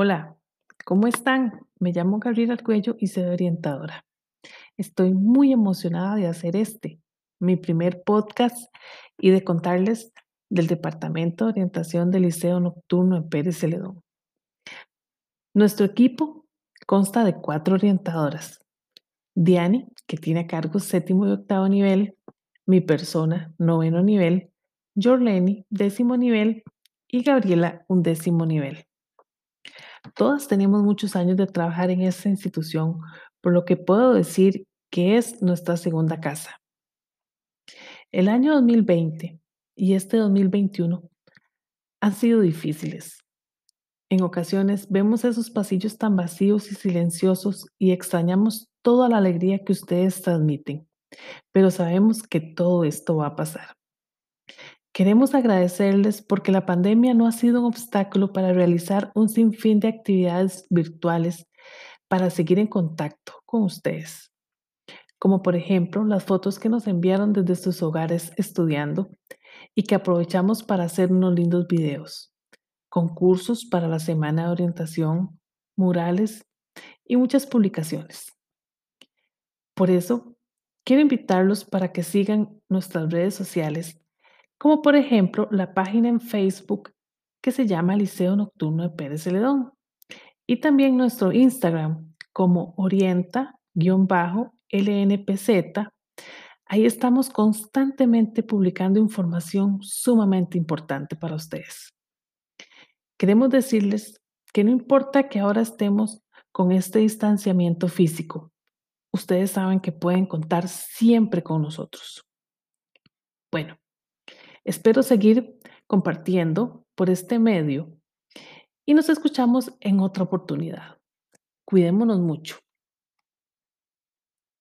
Hola, ¿cómo están? Me llamo Gabriela Cuello y soy orientadora. Estoy muy emocionada de hacer este, mi primer podcast y de contarles del Departamento de Orientación del Liceo Nocturno en Pérez Celedón. Nuestro equipo consta de cuatro orientadoras. Diani, que tiene a cargo séptimo y octavo nivel, mi persona, noveno nivel, Jorleni, décimo nivel y Gabriela, un décimo nivel. Todas tenemos muchos años de trabajar en esta institución, por lo que puedo decir que es nuestra segunda casa. El año 2020 y este 2021 han sido difíciles. En ocasiones vemos esos pasillos tan vacíos y silenciosos y extrañamos toda la alegría que ustedes transmiten, pero sabemos que todo esto va a pasar. Queremos agradecerles porque la pandemia no ha sido un obstáculo para realizar un sinfín de actividades virtuales para seguir en contacto con ustedes, como por ejemplo las fotos que nos enviaron desde sus hogares estudiando y que aprovechamos para hacer unos lindos videos, concursos para la semana de orientación, murales y muchas publicaciones. Por eso, quiero invitarlos para que sigan nuestras redes sociales como por ejemplo la página en Facebook que se llama Liceo Nocturno de Pérez Celedón y también nuestro Instagram como orienta-lnpz. Ahí estamos constantemente publicando información sumamente importante para ustedes. Queremos decirles que no importa que ahora estemos con este distanciamiento físico, ustedes saben que pueden contar siempre con nosotros. Bueno, Espero seguir compartiendo por este medio y nos escuchamos en otra oportunidad. Cuidémonos mucho.